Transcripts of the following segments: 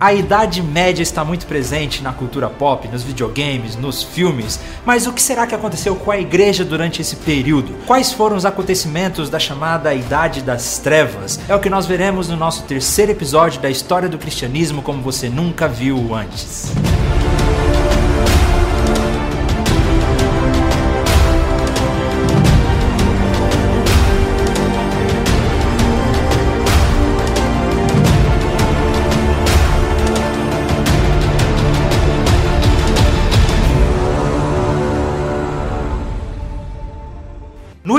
A Idade Média está muito presente na cultura pop, nos videogames, nos filmes, mas o que será que aconteceu com a igreja durante esse período? Quais foram os acontecimentos da chamada Idade das Trevas? É o que nós veremos no nosso terceiro episódio da história do cristianismo como você nunca viu antes.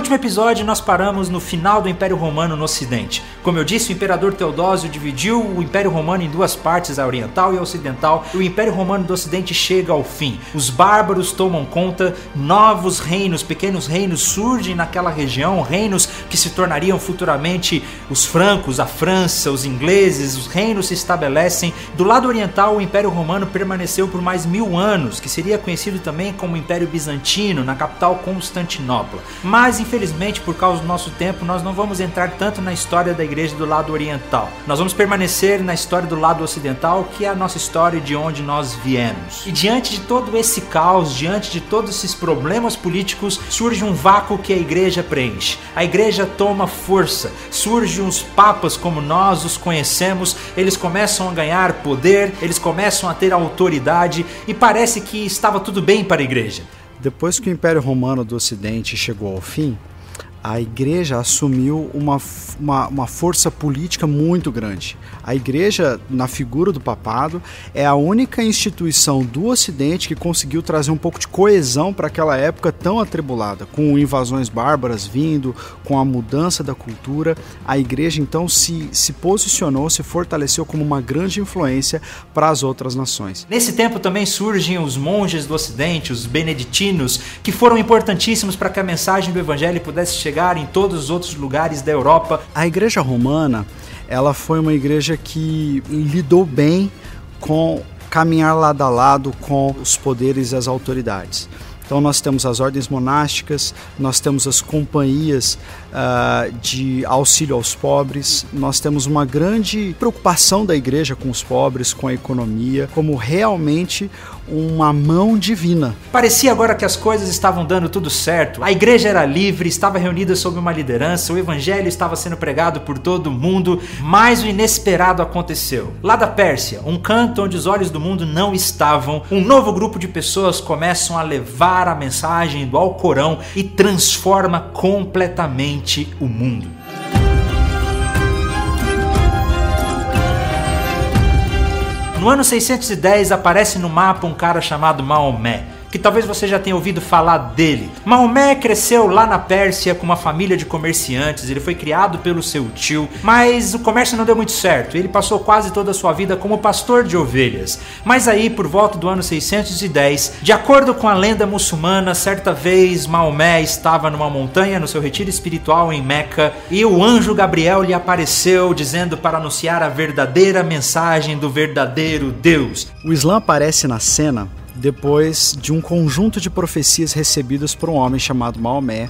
Último episódio, nós paramos no final do Império Romano no Ocidente. Como eu disse, o imperador Teodósio dividiu o Império Romano em duas partes, a oriental e a ocidental, e o Império Romano do Ocidente chega ao fim. Os bárbaros tomam conta, novos reinos, pequenos reinos surgem naquela região, reinos que se tornariam futuramente os francos, a França, os ingleses, os reinos se estabelecem. Do lado oriental, o Império Romano permaneceu por mais mil anos, que seria conhecido também como Império Bizantino, na capital Constantinopla. Mas infelizmente, por causa do nosso tempo, nós não vamos entrar tanto na história da igreja do lado oriental. Nós vamos permanecer na história do lado ocidental, que é a nossa história de onde nós viemos. E diante de todo esse caos, diante de todos esses problemas políticos, surge um vácuo que a igreja preenche. A igreja toma força, surgem os papas como nós os conhecemos, eles começam a ganhar poder, eles começam a ter autoridade e parece que estava tudo bem para a igreja. Depois que o Império Romano do Ocidente chegou ao fim, a igreja assumiu uma, uma, uma, força política muito grande. A igreja, na figura do papado, é a única instituição do Ocidente que conseguiu trazer um pouco de coesão para aquela época tão atribulada, com invasões bárbaras vindo, com a mudança da cultura. A igreja então se, se posicionou, se fortaleceu como uma grande influência para as outras nações. Nesse tempo também surgem os monges do Ocidente, os beneditinos, que foram importantíssimos para que a mensagem do Evangelho pudesse chegar chegar em todos os outros lugares da Europa. A Igreja Romana, ela foi uma igreja que lidou bem com caminhar lado a lado com os poderes e as autoridades. Então nós temos as ordens monásticas, nós temos as companhias uh, de auxílio aos pobres, nós temos uma grande preocupação da igreja com os pobres, com a economia, como realmente uma mão divina. Parecia agora que as coisas estavam dando tudo certo. A igreja era livre, estava reunida sob uma liderança, o evangelho estava sendo pregado por todo mundo, mas o inesperado aconteceu. Lá da Pérsia, um canto onde os olhos do mundo não estavam, um novo grupo de pessoas começam a levar a mensagem do Alcorão e transforma completamente o mundo. No ano 610 aparece no mapa um cara chamado Maomé que talvez você já tenha ouvido falar dele. Maomé cresceu lá na Pérsia com uma família de comerciantes, ele foi criado pelo seu tio, mas o comércio não deu muito certo. Ele passou quase toda a sua vida como pastor de ovelhas. Mas aí, por volta do ano 610, de acordo com a lenda muçulmana, certa vez Maomé estava numa montanha no seu retiro espiritual em Meca e o anjo Gabriel lhe apareceu dizendo para anunciar a verdadeira mensagem do verdadeiro Deus. O Islã aparece na cena depois de um conjunto de profecias recebidas por um homem chamado Maomé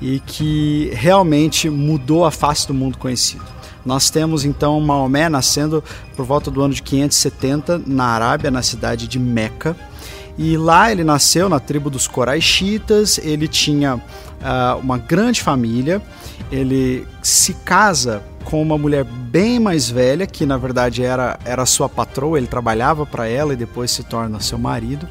e que realmente mudou a face do mundo conhecido. Nós temos então Maomé nascendo por volta do ano de 570 na Arábia, na cidade de Meca. E lá ele nasceu na tribo dos Coraixitas, ele tinha uh, uma grande família, ele se casa com uma mulher bem mais velha, que na verdade era, era sua patroa, ele trabalhava para ela e depois se torna seu marido.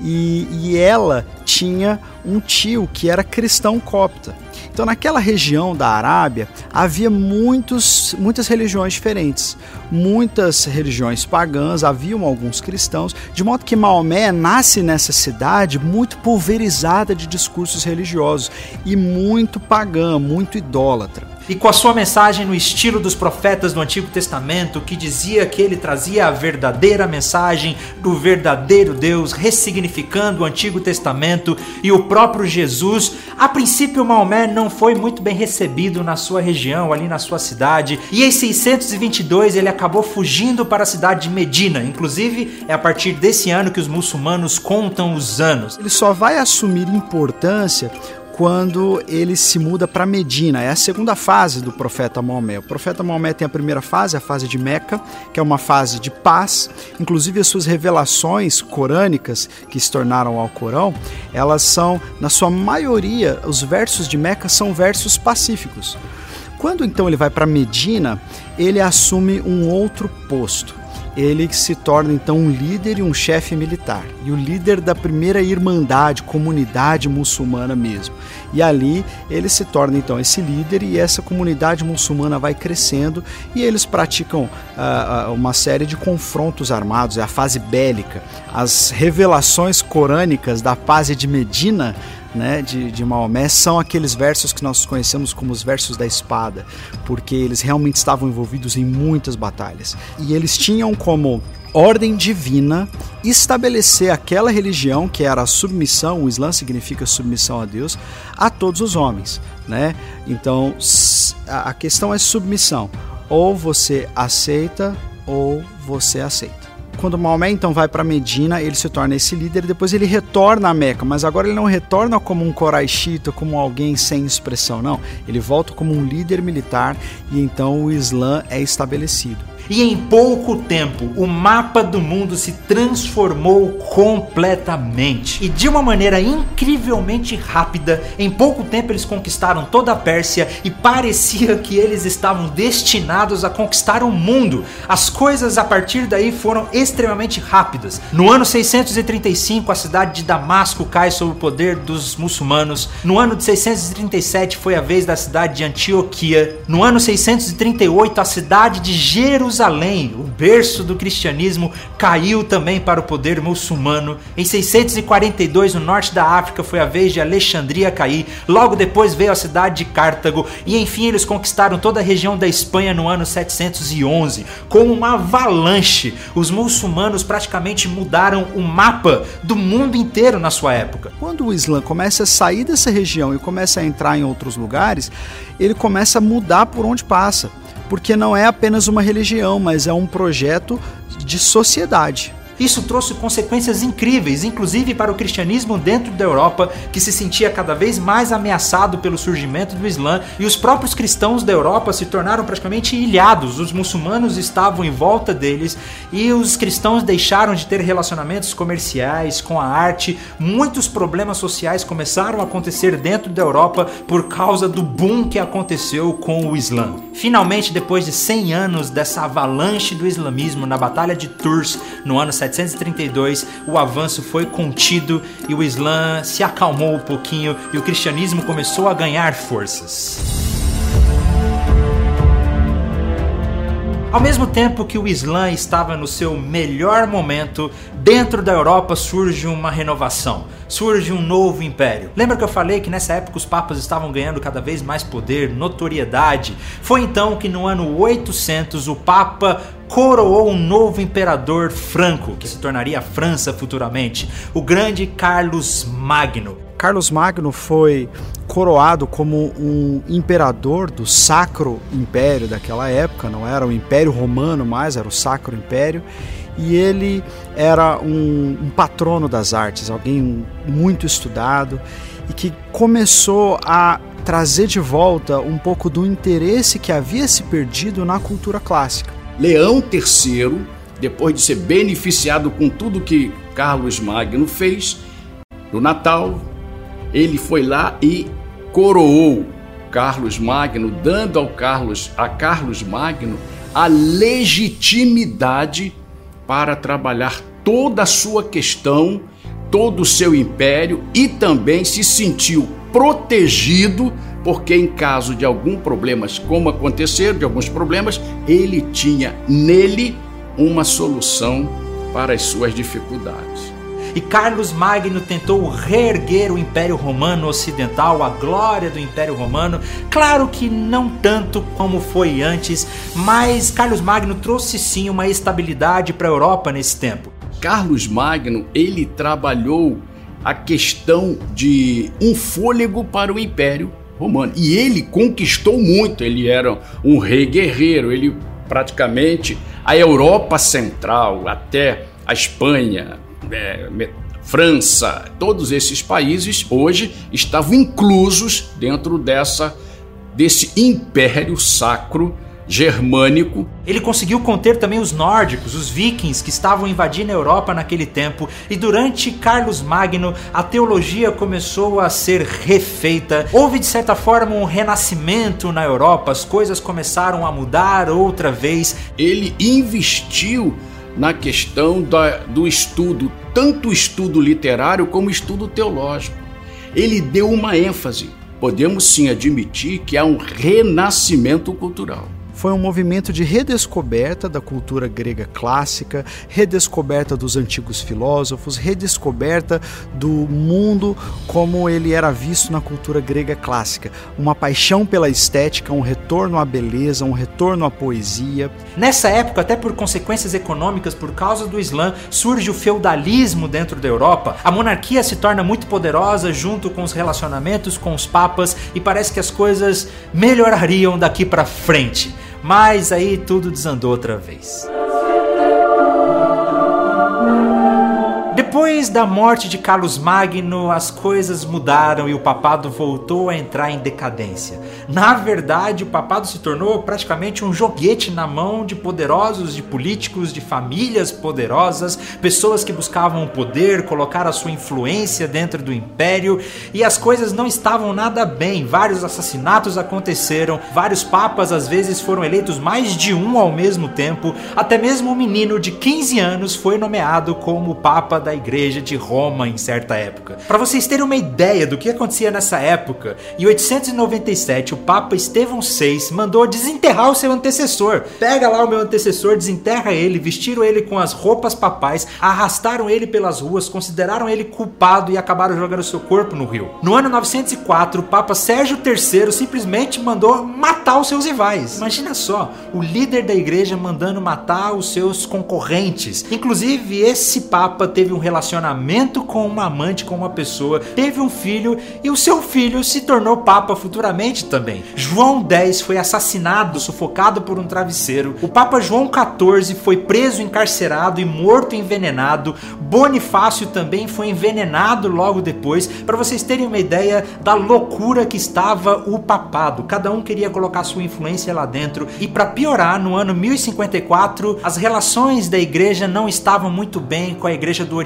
E, e ela tinha um tio que era cristão copta. Então, naquela região da Arábia, havia muitos, muitas religiões diferentes, muitas religiões pagãs, haviam alguns cristãos, de modo que Maomé nasce nessa cidade muito pulverizada de discursos religiosos e muito pagã, muito idólatra e com a sua mensagem no estilo dos profetas do Antigo Testamento, que dizia que ele trazia a verdadeira mensagem do verdadeiro Deus, ressignificando o Antigo Testamento e o próprio Jesus. A princípio, Maomé não foi muito bem recebido na sua região, ali na sua cidade, e em 622 ele acabou fugindo para a cidade de Medina. Inclusive, é a partir desse ano que os muçulmanos contam os anos. Ele só vai assumir importância quando ele se muda para Medina. É a segunda fase do profeta Maomé. O profeta Maomé tem a primeira fase, a fase de Meca, que é uma fase de paz. Inclusive as suas revelações corânicas que se tornaram ao Corão, elas são, na sua maioria, os versos de Meca são versos pacíficos. Quando então ele vai para Medina, ele assume um outro posto ele se torna então um líder e um chefe militar, e o líder da primeira irmandade, comunidade muçulmana mesmo. E ali ele se torna então esse líder e essa comunidade muçulmana vai crescendo e eles praticam uh, uma série de confrontos armados, é a fase bélica. As revelações corânicas da fase de Medina né, de, de Maomé são aqueles versos que nós conhecemos como os versos da espada, porque eles realmente estavam envolvidos em muitas batalhas. E eles tinham como ordem divina estabelecer aquela religião que era a submissão, o Islã significa submissão a Deus, a todos os homens, né? Então, a questão é submissão. Ou você aceita ou você aceita. Quando Maomé então vai para Medina, ele se torna esse líder e depois ele retorna a Meca, mas agora ele não retorna como um Coraixita, como alguém sem expressão, não. Ele volta como um líder militar e então o Islã é estabelecido. E em pouco tempo, o mapa do mundo se transformou completamente. E de uma maneira incrivelmente rápida, em pouco tempo eles conquistaram toda a Pérsia e parecia que eles estavam destinados a conquistar o mundo. As coisas a partir daí foram extremamente rápidas. No ano 635, a cidade de Damasco cai sob o poder dos muçulmanos. No ano de 637 foi a vez da cidade de Antioquia. No ano 638, a cidade de Jerusalém Jerusalém, o berço do cristianismo, caiu também para o poder muçulmano. Em 642, no norte da África, foi a vez de Alexandria cair. Logo depois veio a cidade de Cartago. E enfim, eles conquistaram toda a região da Espanha no ano 711. Com uma avalanche, os muçulmanos praticamente mudaram o mapa do mundo inteiro na sua época. Quando o Islã começa a sair dessa região e começa a entrar em outros lugares, ele começa a mudar por onde passa porque não é apenas uma religião, mas é um projeto de sociedade. Isso trouxe consequências incríveis, inclusive para o cristianismo dentro da Europa, que se sentia cada vez mais ameaçado pelo surgimento do Islã, e os próprios cristãos da Europa se tornaram praticamente ilhados. Os muçulmanos estavam em volta deles e os cristãos deixaram de ter relacionamentos comerciais com a arte. Muitos problemas sociais começaram a acontecer dentro da Europa por causa do boom que aconteceu com o Islã. Finalmente, depois de 100 anos dessa avalanche do islamismo na Batalha de Tours, no ano 732, o avanço foi contido e o Islã se acalmou um pouquinho e o cristianismo começou a ganhar forças. Ao mesmo tempo que o Islã estava no seu melhor momento, dentro da Europa surge uma renovação surge um novo império. Lembra que eu falei que nessa época os papas estavam ganhando cada vez mais poder, notoriedade? Foi então que no ano 800 o papa coroou um novo imperador franco, que se tornaria a França futuramente, o grande Carlos Magno. Carlos Magno foi coroado como um imperador do Sacro Império daquela época, não era o Império Romano mais, era o Sacro Império, e ele era um, um patrono das artes, alguém muito estudado e que começou a trazer de volta um pouco do interesse que havia se perdido na cultura clássica. Leão III, depois de ser beneficiado com tudo que Carlos Magno fez, no Natal, ele foi lá e coroou Carlos Magno, dando ao Carlos, a Carlos Magno a legitimidade para trabalhar toda a sua questão, todo o seu império e também se sentiu protegido, porque em caso de algum problemas, como aconteceram, de alguns problemas, ele tinha nele uma solução para as suas dificuldades e Carlos Magno tentou reerguer o Império Romano Ocidental, a glória do Império Romano. Claro que não tanto como foi antes, mas Carlos Magno trouxe sim uma estabilidade para a Europa nesse tempo. Carlos Magno, ele trabalhou a questão de um fôlego para o Império Romano. E ele conquistou muito, ele era um rei guerreiro, ele praticamente a Europa Central até a Espanha, é, França. Todos esses países hoje estavam inclusos dentro dessa desse império sacro germânico. Ele conseguiu conter também os nórdicos, os vikings que estavam invadindo a Europa naquele tempo, e durante Carlos Magno a teologia começou a ser refeita. Houve de certa forma um renascimento na Europa, as coisas começaram a mudar outra vez. Ele investiu na questão da, do estudo, tanto estudo literário como estudo teológico. Ele deu uma ênfase. Podemos sim admitir que há um renascimento cultural foi um movimento de redescoberta da cultura grega clássica, redescoberta dos antigos filósofos, redescoberta do mundo como ele era visto na cultura grega clássica. Uma paixão pela estética, um retorno à beleza, um retorno à poesia. Nessa época, até por consequências econômicas por causa do Islã, surge o feudalismo dentro da Europa. A monarquia se torna muito poderosa junto com os relacionamentos com os papas e parece que as coisas melhorariam daqui para frente. Mas aí tudo desandou outra vez. Depois da morte de Carlos Magno, as coisas mudaram e o papado voltou a entrar em decadência. Na verdade, o papado se tornou praticamente um joguete na mão de poderosos, de políticos, de famílias poderosas, pessoas que buscavam o poder, colocar a sua influência dentro do império, e as coisas não estavam nada bem. Vários assassinatos aconteceram, vários papas às vezes foram eleitos mais de um ao mesmo tempo, até mesmo um menino de 15 anos foi nomeado como papa da igreja de Roma em certa época. Para vocês terem uma ideia do que acontecia nessa época, em 897 o Papa Estevão VI mandou desenterrar o seu antecessor. Pega lá o meu antecessor, desenterra ele, vestiram ele com as roupas papais, arrastaram ele pelas ruas, consideraram ele culpado e acabaram jogando seu corpo no rio. No ano 904, o Papa Sérgio III simplesmente mandou matar os seus rivais. Imagina só, o líder da igreja mandando matar os seus concorrentes. Inclusive, esse Papa teve um relacionamento com uma amante, com uma pessoa, teve um filho e o seu filho se tornou papa futuramente também. João X foi assassinado, sufocado por um travesseiro. O Papa João XIV foi preso, encarcerado e morto envenenado. Bonifácio também foi envenenado logo depois. Para vocês terem uma ideia da loucura que estava o papado. Cada um queria colocar sua influência lá dentro. E para piorar, no ano 1054, as relações da igreja não estavam muito bem com a igreja do Oriente,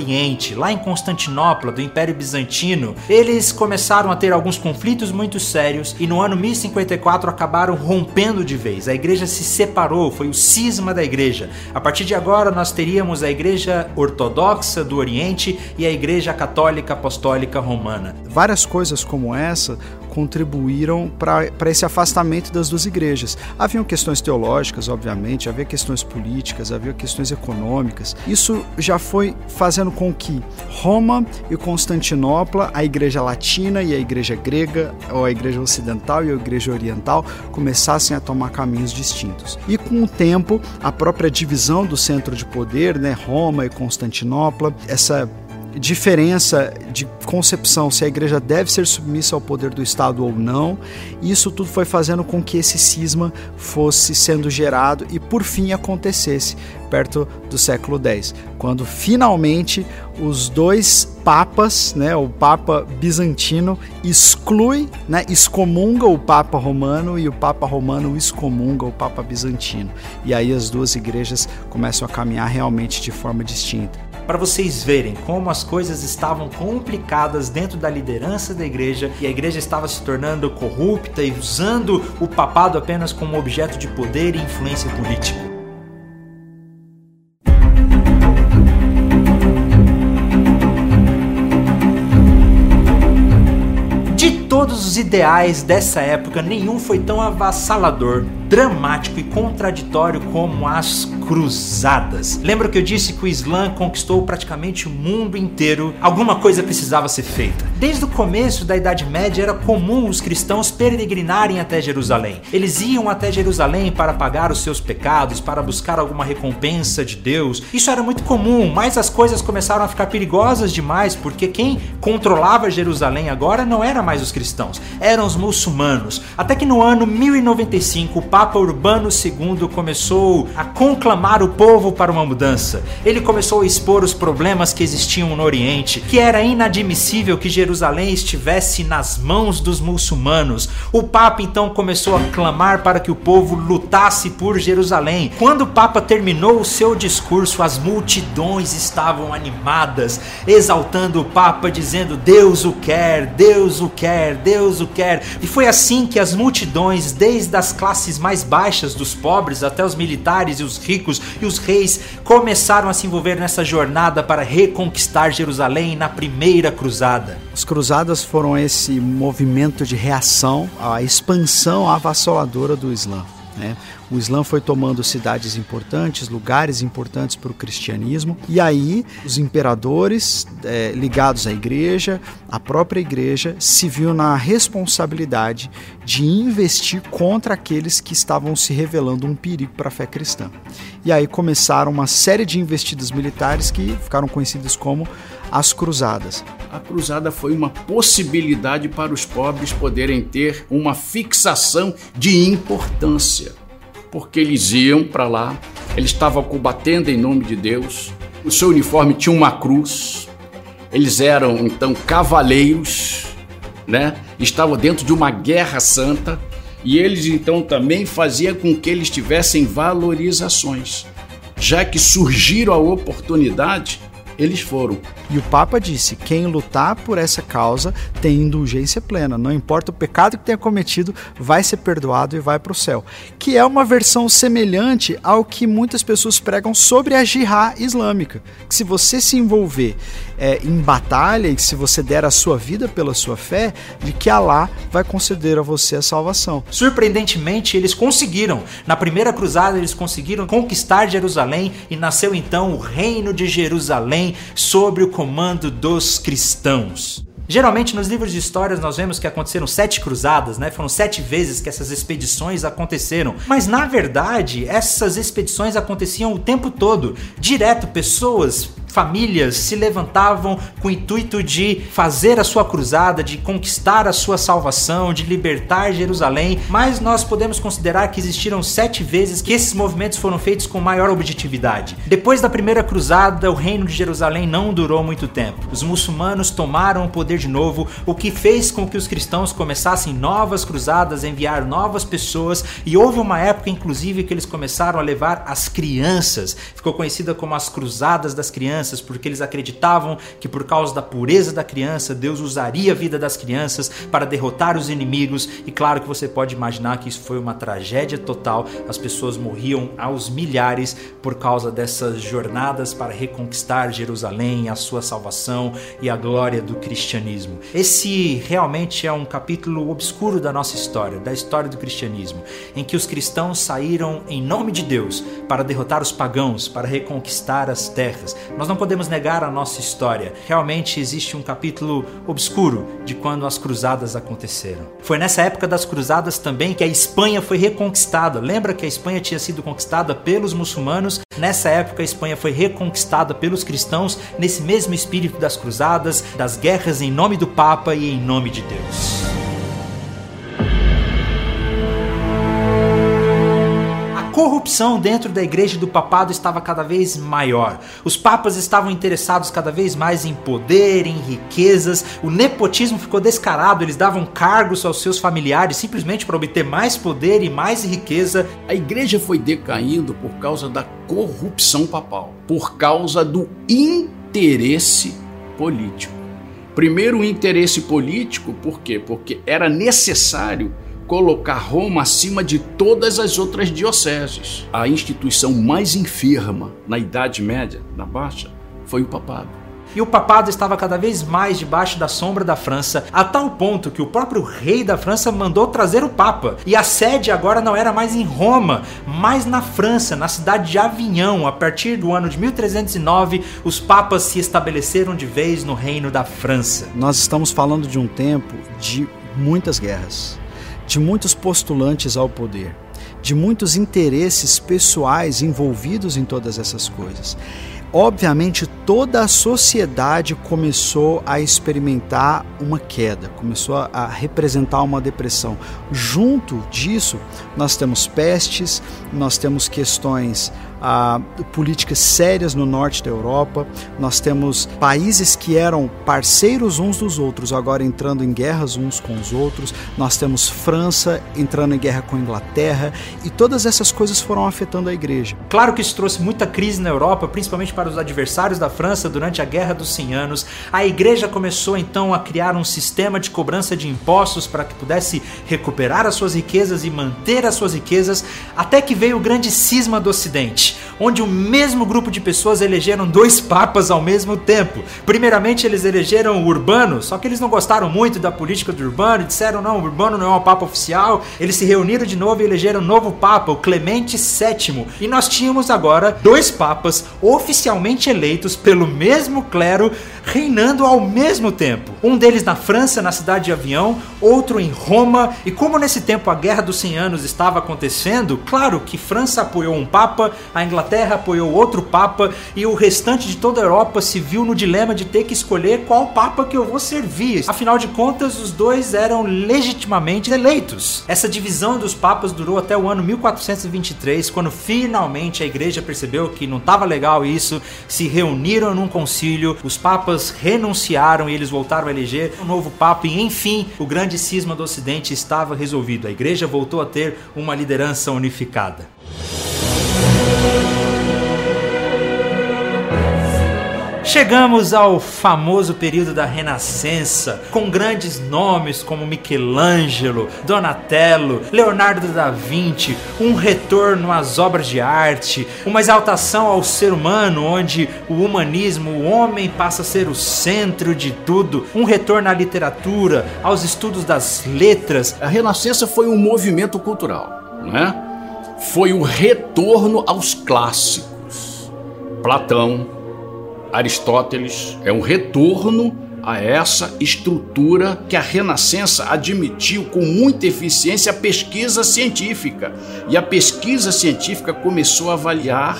lá em Constantinopla, do Império Bizantino, eles começaram a ter alguns conflitos muito sérios e no ano 1054 acabaram rompendo de vez. A igreja se separou, foi o cisma da igreja. A partir de agora nós teríamos a igreja ortodoxa do Oriente e a igreja católica apostólica romana. Várias coisas como essa contribuíram para esse afastamento das duas igrejas. Haviam questões teológicas, obviamente, havia questões políticas, havia questões econômicas. Isso já foi fazendo com que Roma e Constantinopla, a igreja latina e a igreja grega, ou a igreja ocidental e a igreja oriental, começassem a tomar caminhos distintos. E com o tempo, a própria divisão do centro de poder, né, Roma e Constantinopla, essa diferença de concepção se a igreja deve ser submissa ao poder do Estado ou não. Isso tudo foi fazendo com que esse cisma fosse sendo gerado e por fim acontecesse perto do século X, quando finalmente os dois papas, né, o Papa bizantino exclui, né, excomunga o Papa romano e o Papa romano excomunga o Papa bizantino. E aí as duas igrejas começam a caminhar realmente de forma distinta para vocês verem como as coisas estavam complicadas dentro da liderança da igreja e a igreja estava se tornando corrupta e usando o papado apenas como objeto de poder e influência política. Todos os ideais dessa época, nenhum foi tão avassalador, dramático e contraditório como as cruzadas. Lembra que eu disse que o Islã conquistou praticamente o mundo inteiro? Alguma coisa precisava ser feita. Desde o começo da Idade Média era comum os cristãos peregrinarem até Jerusalém. Eles iam até Jerusalém para pagar os seus pecados, para buscar alguma recompensa de Deus. Isso era muito comum, mas as coisas começaram a ficar perigosas demais porque quem controlava Jerusalém agora não era mais os cristãos, eram os muçulmanos. Até que no ano 1095 o Papa Urbano II começou a conclamar clamar o povo para uma mudança. Ele começou a expor os problemas que existiam no Oriente, que era inadmissível que Jerusalém estivesse nas mãos dos muçulmanos. O Papa então começou a clamar para que o povo lutasse por Jerusalém. Quando o Papa terminou o seu discurso, as multidões estavam animadas, exaltando o Papa, dizendo: Deus o quer, Deus o quer, Deus o quer. E foi assim que as multidões, desde as classes mais baixas dos pobres até os militares e os ricos e os reis, começaram a se envolver nessa jornada para reconquistar Jerusalém na primeira cruzada. As cruzadas foram esse movimento de reação à expansão avassaladora do Islã. Né? O Islã foi tomando cidades importantes, lugares importantes para o cristianismo, e aí os imperadores é, ligados à igreja, a própria igreja, se viu na responsabilidade de investir contra aqueles que estavam se revelando um perigo para a fé cristã. E aí começaram uma série de investidas militares que ficaram conhecidas como as cruzadas. A cruzada foi uma possibilidade para os pobres poderem ter uma fixação de importância porque eles iam para lá, eles estavam combatendo em nome de Deus, o seu uniforme tinha uma cruz, eles eram então cavaleiros, né? Estavam dentro de uma guerra santa e eles então também faziam com que eles tivessem valorizações, já que surgiram a oportunidade eles foram. E o Papa disse: quem lutar por essa causa tem indulgência plena. Não importa o pecado que tenha cometido, vai ser perdoado e vai para o céu. Que é uma versão semelhante ao que muitas pessoas pregam sobre a jihad islâmica. Que se você se envolver é, em batalha e se você der a sua vida pela sua fé, de que Allah vai conceder a você a salvação. Surpreendentemente, eles conseguiram. Na primeira cruzada, eles conseguiram conquistar Jerusalém e nasceu então o Reino de Jerusalém sobre o comando dos cristãos. Geralmente nos livros de histórias nós vemos que aconteceram sete cruzadas, né? Foram sete vezes que essas expedições aconteceram. Mas na verdade, essas expedições aconteciam o tempo todo. Direto, pessoas famílias se levantavam com o intuito de fazer a sua cruzada, de conquistar a sua salvação, de libertar Jerusalém, mas nós podemos considerar que existiram sete vezes que esses movimentos foram feitos com maior objetividade. Depois da primeira cruzada, o reino de Jerusalém não durou muito tempo. Os muçulmanos tomaram o poder de novo, o que fez com que os cristãos começassem novas cruzadas, enviar novas pessoas, e houve uma época, inclusive, que eles começaram a levar as crianças. Ficou conhecida como as cruzadas das crianças crianças, porque eles acreditavam que por causa da pureza da criança, Deus usaria a vida das crianças para derrotar os inimigos. E claro que você pode imaginar que isso foi uma tragédia total. As pessoas morriam aos milhares por causa dessas jornadas para reconquistar Jerusalém, a sua salvação e a glória do cristianismo. Esse realmente é um capítulo obscuro da nossa história, da história do cristianismo, em que os cristãos saíram em nome de Deus para derrotar os pagãos, para reconquistar as terras. Nós não podemos negar a nossa história. Realmente existe um capítulo obscuro de quando as cruzadas aconteceram. Foi nessa época das cruzadas também que a Espanha foi reconquistada. Lembra que a Espanha tinha sido conquistada pelos muçulmanos? Nessa época a Espanha foi reconquistada pelos cristãos nesse mesmo espírito das cruzadas, das guerras em nome do Papa e em nome de Deus. Corrupção dentro da igreja do papado estava cada vez maior. Os papas estavam interessados cada vez mais em poder, em riquezas. O nepotismo ficou descarado, eles davam cargos aos seus familiares simplesmente para obter mais poder e mais riqueza. A igreja foi decaindo por causa da corrupção papal, por causa do interesse político. Primeiro, o interesse político, por quê? Porque era necessário colocar Roma acima de todas as outras dioceses. A instituição mais enferma na Idade Média, na Baixa, foi o papado. E o papado estava cada vez mais debaixo da sombra da França, a tal ponto que o próprio rei da França mandou trazer o Papa. E a sede agora não era mais em Roma, mas na França, na cidade de Avignon. A partir do ano de 1309, os papas se estabeleceram de vez no reino da França. Nós estamos falando de um tempo de muitas guerras de muitos postulantes ao poder, de muitos interesses pessoais envolvidos em todas essas coisas. Obviamente, toda a sociedade começou a experimentar uma queda, começou a representar uma depressão. Junto disso, nós temos pestes, nós temos questões ah, políticas sérias no norte da Europa. Nós temos países que eram parceiros uns dos outros, agora entrando em guerras uns com os outros. Nós temos França entrando em guerra com a Inglaterra e todas essas coisas foram afetando a igreja. Claro que isso trouxe muita crise na Europa, principalmente para os adversários da França durante a Guerra dos 100 Anos. A igreja começou então a criar um sistema de cobrança de impostos para que pudesse recuperar as suas riquezas e manter as suas riquezas, até que veio o grande cisma do Ocidente, onde o mesmo grupo de pessoas elegeram dois papas ao mesmo tempo. Primeiramente, eles elegeram o Urbano, só que eles não gostaram muito da política do Urbano e disseram: não, o Urbano não é um papa oficial. Eles se reuniram de novo e elegeram um novo papa, o Clemente VII. E nós tínhamos agora dois papas oficialmente eleitos pelo mesmo clero reinando ao mesmo tempo. Um deles na França, na cidade de Avião, outro em Roma. E como nesse tempo a Guerra dos 100 Anos estava acontecendo, claro que França apoiou um papa, a Inglaterra apoiou outro papa e o restante de toda a Europa se viu no dilema de ter que escolher qual papa que eu vou servir. Afinal de contas, os dois eram legitimamente eleitos. Essa divisão dos papas durou até o ano 1423, quando finalmente a igreja percebeu que não estava legal isso, se reuniram num concílio, os papas renunciaram e eles voltaram a eleger um novo papa e enfim, o grande cisma do ocidente estava resolvido. A igreja voltou a ter uma liderança unificada. Chegamos ao famoso período da Renascença, com grandes nomes como Michelangelo, Donatello, Leonardo da Vinci, um retorno às obras de arte, uma exaltação ao ser humano, onde o humanismo, o homem passa a ser o centro de tudo, um retorno à literatura, aos estudos das letras. A Renascença foi um movimento cultural, não é? Foi o retorno aos clássicos. Platão, Aristóteles é um retorno a essa estrutura que a Renascença admitiu com muita eficiência a pesquisa científica. E a pesquisa científica começou a avaliar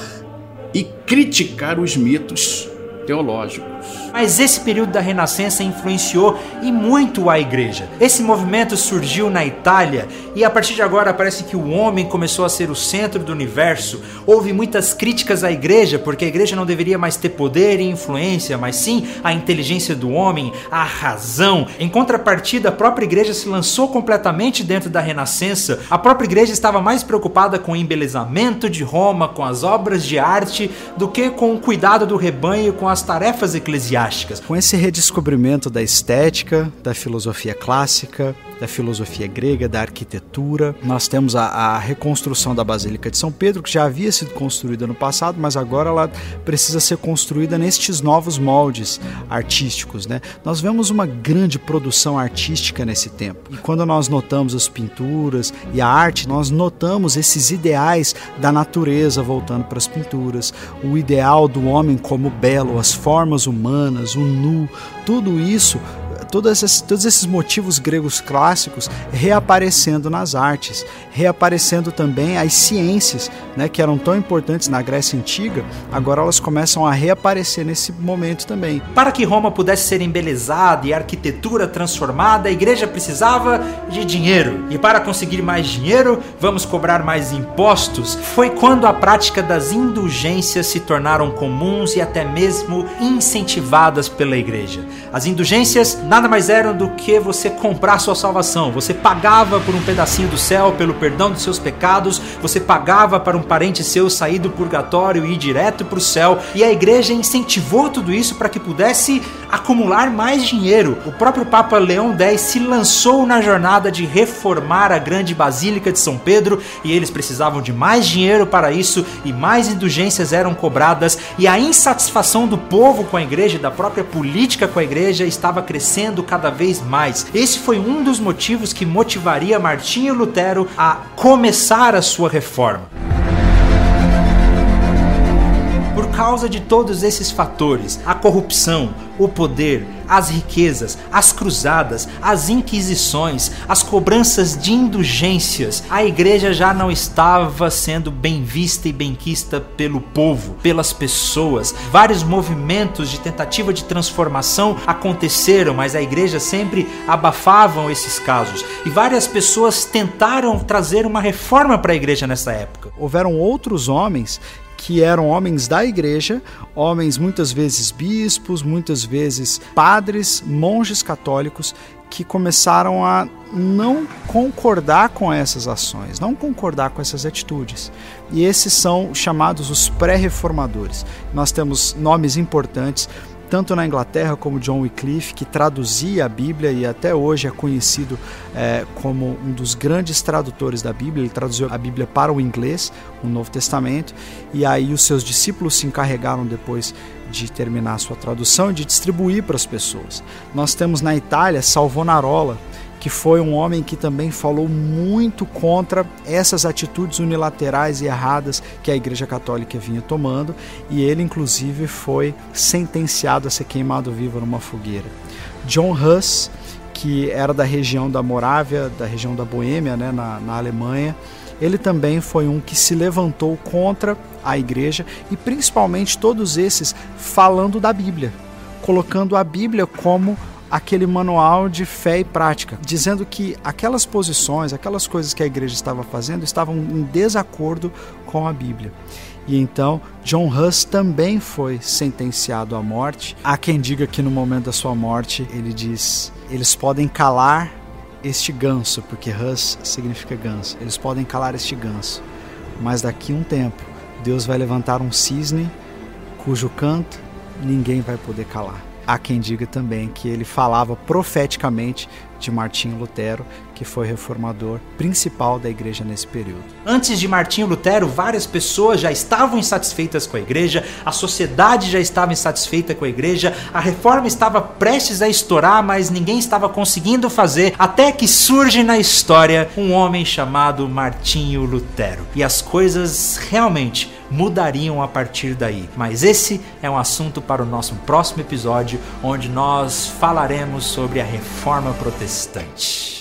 e criticar os mitos teológicos. Mas esse período da Renascença influenciou e muito a igreja. Esse movimento surgiu na Itália e a partir de agora parece que o homem começou a ser o centro do universo. Houve muitas críticas à igreja, porque a igreja não deveria mais ter poder e influência, mas sim a inteligência do homem, a razão. Em contrapartida, a própria igreja se lançou completamente dentro da Renascença. A própria igreja estava mais preocupada com o embelezamento de Roma, com as obras de arte, do que com o cuidado do rebanho, com as tarefas eclesiásticas. Com esse redescobrimento da estética, da filosofia clássica, da filosofia grega, da arquitetura. Nós temos a, a, reconstrução da Basílica de São Pedro, que já havia sido construída no passado, mas agora ela precisa ser construída nestes novos moldes artísticos. Né? Nós vemos uma grande produção artística nesse tempo. E quando nós notamos as pinturas e a arte, nós notamos esses ideais da natureza voltando para as pinturas, o ideal do homem como belo, as formas humanas, o nu, tudo isso todos esses, todos esses motivos gregos clássicos reaparecendo nas artes, reaparecendo também as ciências, né, que eram tão importantes na Grécia Antiga, agora elas começam a reaparecer nesse momento também. Para que Roma pudesse ser embelezada e a arquitetura transformada, a igreja precisava de dinheiro. E para conseguir mais dinheiro, vamos cobrar mais impostos. Foi quando a prática das indulgências se tornaram comuns e até mesmo incentivadas pela igreja. As indulgências nada mais eram do que você comprar sua salvação. Você pagava por um pedacinho do céu, pelo perdão dos seus pecados, você pagava para um parente seu sair do purgatório e ir direto para o céu. E a igreja incentivou tudo isso para que pudesse acumular mais dinheiro. O próprio Papa Leão X se lançou na jornada de reformar a grande Basílica de São Pedro e eles precisavam de mais dinheiro para isso e mais indulgências eram cobradas e a insatisfação do povo com a igreja, da própria política com a igreja estava crescendo cada vez mais. Esse foi um dos motivos que motivaria Martinho Lutero a começar a sua reforma. Por causa de todos esses fatores, a corrupção, o poder, as riquezas, as cruzadas, as inquisições, as cobranças de indulgências, a igreja já não estava sendo bem vista e benquista pelo povo, pelas pessoas. Vários movimentos de tentativa de transformação aconteceram, mas a igreja sempre abafavam esses casos. E várias pessoas tentaram trazer uma reforma para a igreja nessa época. Houveram outros homens que eram homens da igreja, homens muitas vezes bispos, muitas vezes padres, monges católicos, que começaram a não concordar com essas ações, não concordar com essas atitudes. E esses são chamados os pré-reformadores. Nós temos nomes importantes tanto na Inglaterra como John Wycliffe, que traduzia a Bíblia e até hoje é conhecido é, como um dos grandes tradutores da Bíblia. Ele traduziu a Bíblia para o inglês, o Novo Testamento, e aí os seus discípulos se encarregaram depois de terminar a sua tradução e de distribuir para as pessoas. Nós temos na Itália Salvonarola, que foi um homem que também falou muito contra essas atitudes unilaterais e erradas que a Igreja Católica vinha tomando, e ele, inclusive, foi sentenciado a ser queimado vivo numa fogueira. John Huss, que era da região da Morávia, da região da Boêmia, né, na, na Alemanha, ele também foi um que se levantou contra a igreja e principalmente todos esses falando da Bíblia, colocando a Bíblia como aquele manual de fé e prática, dizendo que aquelas posições, aquelas coisas que a igreja estava fazendo estavam em desacordo com a Bíblia. E então John Huss também foi sentenciado à morte. Há quem diga que no momento da sua morte ele diz: eles podem calar este ganso, porque Huss significa ganso. Eles podem calar este ganso, mas daqui a um tempo Deus vai levantar um cisne cujo canto ninguém vai poder calar. Há quem diga também que ele falava profeticamente de Martinho Lutero, que foi reformador principal da igreja nesse período. Antes de Martinho Lutero, várias pessoas já estavam insatisfeitas com a igreja, a sociedade já estava insatisfeita com a igreja, a reforma estava prestes a estourar, mas ninguém estava conseguindo fazer, até que surge na história um homem chamado Martinho Lutero. E as coisas realmente mudariam a partir daí. Mas esse é um assunto para o nosso próximo episódio, onde nós falaremos sobre a reforma protestante.